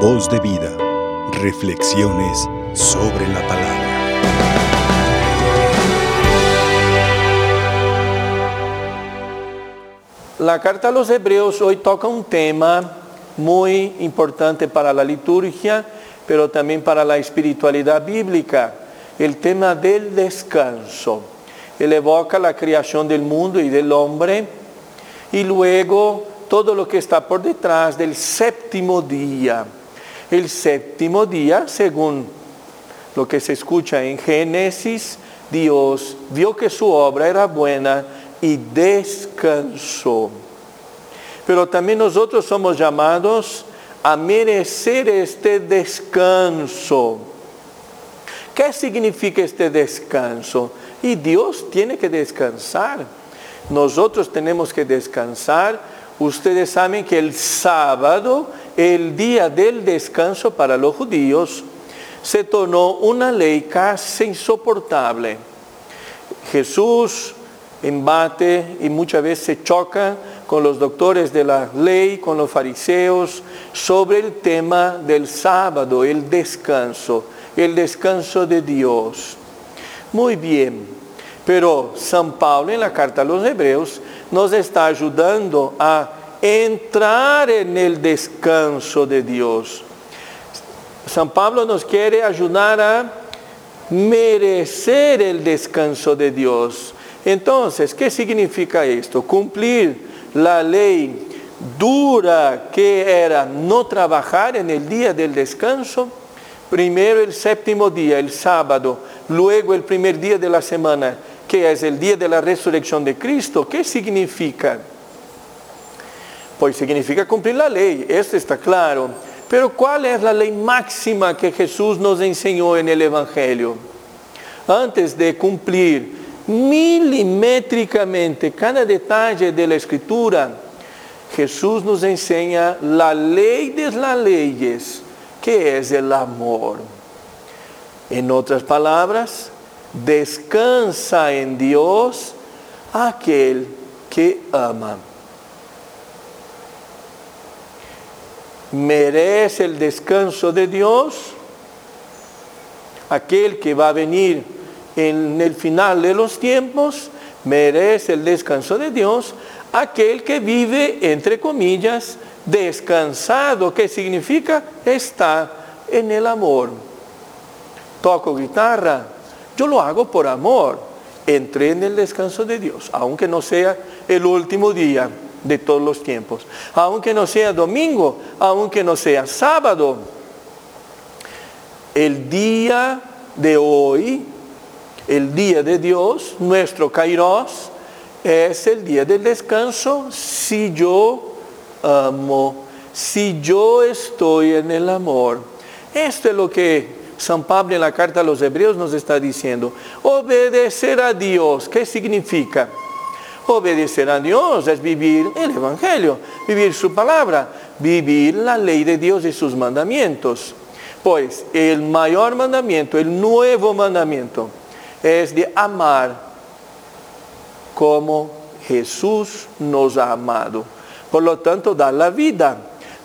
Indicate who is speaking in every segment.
Speaker 1: Voz de vida. Reflexiones sobre la palabra.
Speaker 2: La carta a los hebreos hoy toca un tema muy importante para la liturgia, pero también para la espiritualidad bíblica, el tema del descanso. Él evoca la creación del mundo y del hombre y luego todo lo que está por detrás del séptimo día. El séptimo día, según lo que se escucha en Génesis, Dios vio que su obra era buena y descansó. Pero también nosotros somos llamados a merecer este descanso. ¿Qué significa este descanso? Y Dios tiene que descansar. Nosotros tenemos que descansar. Ustedes saben que el sábado, el día del descanso para los judíos, se tornó una ley casi insoportable. Jesús embate y muchas veces se choca con los doctores de la ley, con los fariseos, sobre el tema del sábado, el descanso, el descanso de Dios. Muy bien, pero San Pablo en la carta a los hebreos nos está ayudando a entrar en el descanso de Dios. San Pablo nos quiere ayudar a merecer el descanso de Dios. Entonces, ¿qué significa esto? Cumplir la ley dura que era no trabajar en el día del descanso. Primero el séptimo día, el sábado, luego el primer día de la semana, que es el día de la resurrección de Cristo. ¿Qué significa? Pues significa cumplir la ley, esto está claro. Pero ¿cuál es la ley máxima que Jesús nos enseñó en el Evangelio? Antes de cumplir milimétricamente cada detalle de la escritura, Jesús nos enseña la ley de las leyes, que es el amor. En otras palabras, descansa en Dios aquel que ama. Merece el descanso de Dios aquel que va a venir en el final de los tiempos, merece el descanso de Dios aquel que vive, entre comillas, descansado, que significa está en el amor. Toco guitarra, yo lo hago por amor. Entré en el descanso de Dios, aunque no sea el último día de todos los tiempos, aunque no sea domingo, aunque no sea sábado. El día de hoy, el día de Dios, nuestro Kairos, es el día del descanso si yo amo, si yo estoy en el amor. Esto es lo que San Pablo en la carta a los hebreos nos está diciendo. Obedecer a Dios, ¿qué significa? Obedecer a Dios es vivir el Evangelio, vivir su palabra, vivir la ley de Dios y sus mandamientos. Pues el mayor mandamiento, el nuevo mandamiento, es de amar como Jesús nos ha amado. Por lo tanto, dar la vida.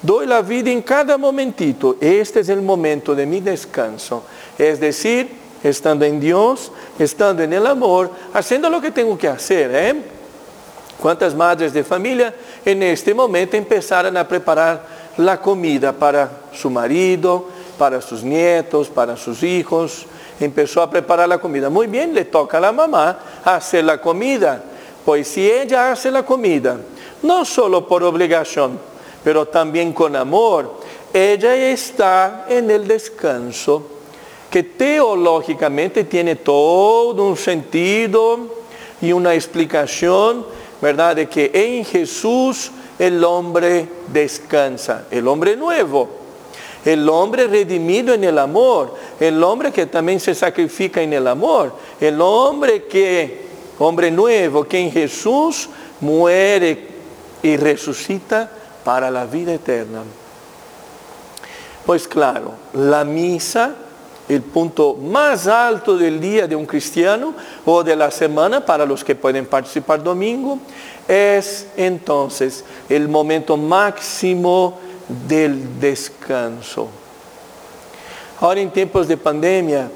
Speaker 2: Doy la vida en cada momentito. Este es el momento de mi descanso. Es decir, estando en Dios, estando en el amor, haciendo lo que tengo que hacer. ¿eh? ¿Cuántas madres de familia en este momento empezaron a preparar la comida para su marido, para sus nietos, para sus hijos? Empezó a preparar la comida. Muy bien, le toca a la mamá hacer la comida. Pues si ella hace la comida, no solo por obligación, pero también con amor, ella está en el descanso que teológicamente tiene todo un sentido y una explicación, ¿verdad? De que en Jesús el hombre descansa, el hombre nuevo, el hombre redimido en el amor, el hombre que también se sacrifica en el amor, el hombre que, hombre nuevo, que en Jesús muere y resucita para la vida eterna. Pues claro, la misa, el punto más alto del día de un cristiano o de la semana para los que pueden participar domingo, es entonces el momento máximo del descanso. Ahora en tiempos de pandemia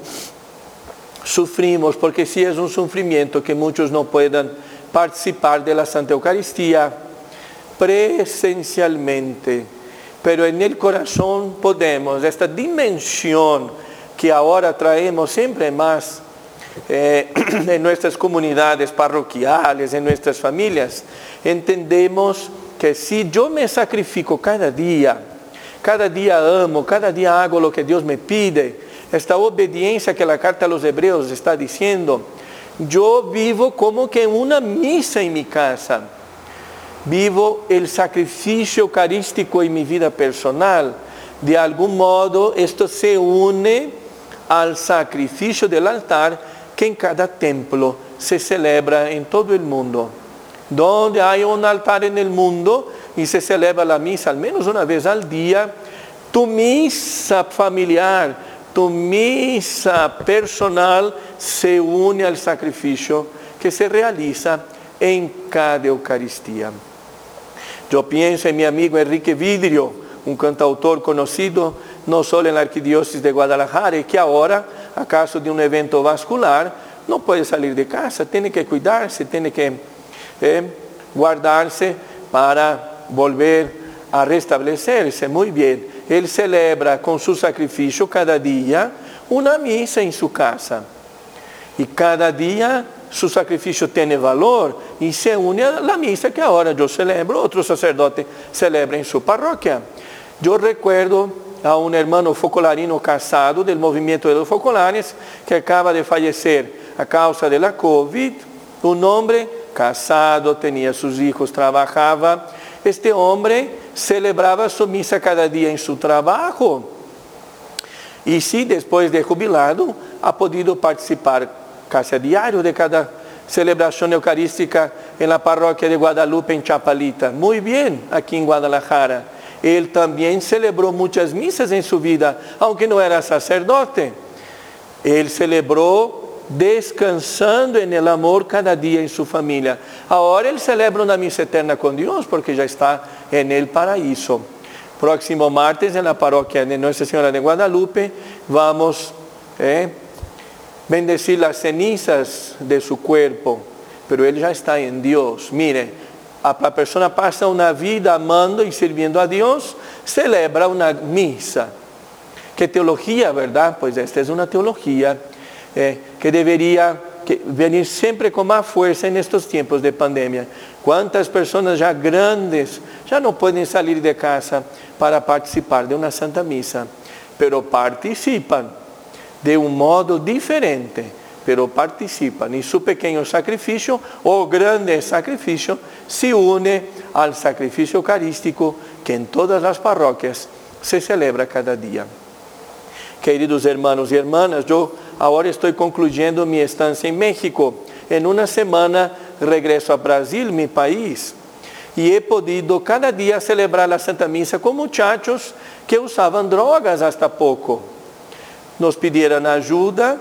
Speaker 2: sufrimos porque sí es un sufrimiento que muchos no puedan participar de la Santa Eucaristía presencialmente, pero en el corazón podemos, esta dimensión que ahora traemos siempre más eh, en nuestras comunidades parroquiales, en nuestras familias, entendemos que si yo me sacrifico cada día, cada día amo, cada día hago lo que Dios me pide, esta obediencia que la carta a los hebreos está diciendo, yo vivo como que una misa en mi casa. Vivo el sacrificio eucarístico en mi vida personal. De algún modo esto se une al sacrificio del altar que en cada templo se celebra en todo el mundo. Donde hay un altar en el mundo y se celebra la misa al menos una vez al día, tu misa familiar, tu misa personal se une al sacrificio que se realiza en cada Eucaristía. Yo pienso en mi amigo Enrique Vidrio, un cantautor conocido no solo en la arquidiócesis de Guadalajara y que ahora, a caso de un evento vascular, no puede salir de casa, tiene que cuidarse, tiene que eh, guardarse para volver a restablecerse. Muy bien, él celebra con su sacrificio cada día una misa en su casa. Y cada día su sacrificio tiene valor y se une a la misa que ahora yo celebro, otro sacerdote celebra en su parroquia. Yo recuerdo a un hermano focolarino casado del movimiento de los focolares que acaba de fallecer a causa de la COVID. Un hombre casado, tenía sus hijos, trabajaba. Este hombre celebraba su misa cada día en su trabajo. Y sí, después de jubilado, ha podido participar casi a diario de cada celebración eucarística en la parroquia de Guadalupe en Chapalita. Muy bien, aquí en Guadalajara. Él también celebró muchas misas en su vida, aunque no era sacerdote. Él celebró descansando en el amor cada día en su familia. Ahora él celebra una misa eterna con Dios porque ya está en el paraíso. Próximo martes en la parroquia de Nuestra Señora de Guadalupe vamos eh, bendecir las cenizas de su cuerpo, pero él ya está en Dios. Mire, la persona pasa una vida amando y sirviendo a Dios, celebra una misa. ¿Qué teología, verdad? Pues esta es una teología eh, que debería venir siempre con más fuerza en estos tiempos de pandemia. ¿Cuántas personas ya grandes ya no pueden salir de casa para participar de una santa misa? Pero participan de un modo diferente, pero participan en su pequeño sacrificio o grande sacrificio, se une al sacrificio eucarístico que en todas las parroquias se celebra cada día. Queridos hermanos y hermanas, yo ahora estoy concluyendo mi estancia en México. En una semana regreso a Brasil, mi país, y he podido cada día celebrar la Santa Misa con muchachos que usaban drogas hasta poco nos pidieron ayuda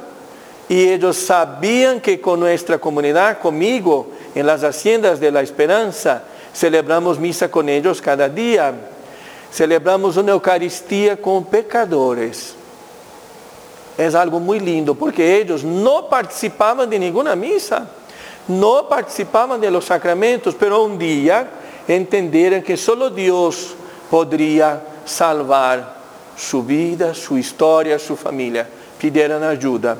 Speaker 2: y ellos sabían que con nuestra comunidad, conmigo, en las haciendas de la esperanza, celebramos misa con ellos cada día. Celebramos una Eucaristía con pecadores. Es algo muy lindo porque ellos no participaban de ninguna misa, no participaban de los sacramentos, pero un día entendieron que solo Dios podría salvar su vida, su historia, su familia. Pidieron ayuda.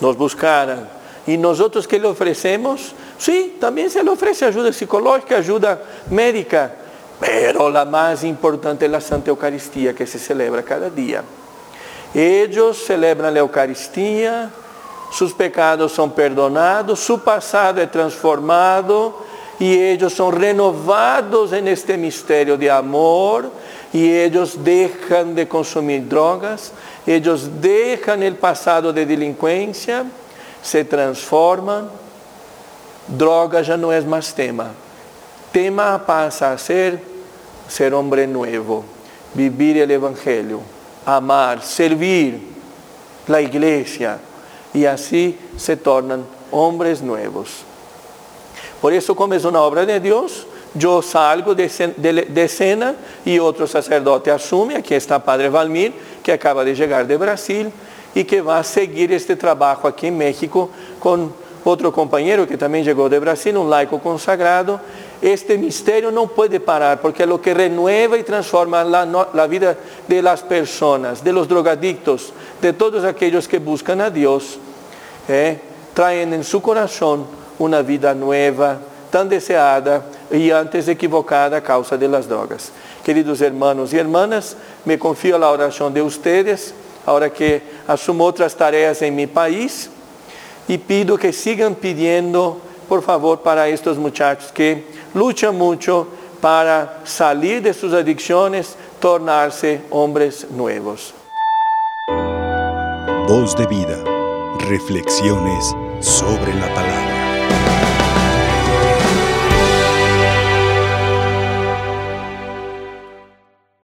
Speaker 2: Nos buscaron. ¿Y nosotros qué le ofrecemos? Sí, también se le ofrece ayuda psicológica, ayuda médica. Pero la más importante es la Santa Eucaristía que se celebra cada día. Ellos celebran la Eucaristía, sus pecados son perdonados, su pasado es transformado y ellos son renovados en este misterio de amor y ellos dejan de consumir drogas, ellos dejan el pasado de delincuencia, se transforman, droga ya no es más tema. Tema pasa a ser ser hombre nuevo, vivir el Evangelio, amar, servir la iglesia y así se tornan hombres nuevos. Por eso como es una obra de Dios, yo salgo de, cen- de- de cena y otro sacerdote asume, aquí está Padre Valmir, que acaba de llegar de Brasil y que va a seguir este trabajo aquí en México con otro compañero que también llegó de Brasil, un laico consagrado. Este misterio no puede parar porque es lo que renueva y transforma la vida de las personas, de los drogadictos, de todos aquellos que buscan a Dios. ¿eh? traen en su una vida nueva, tan deseada y antes equivocada a causa de las drogas. Queridos hermanos y hermanas, me confío a la de ustedes, ahora que asumo otras tareas en mi país, y pido que sigan pidiendo, por favor, para estos muchachos que luchan mucho para salir de sus adicciones, tornarse hombres nuevos.
Speaker 1: Voz de vida. Reflexiones sobre la palabra.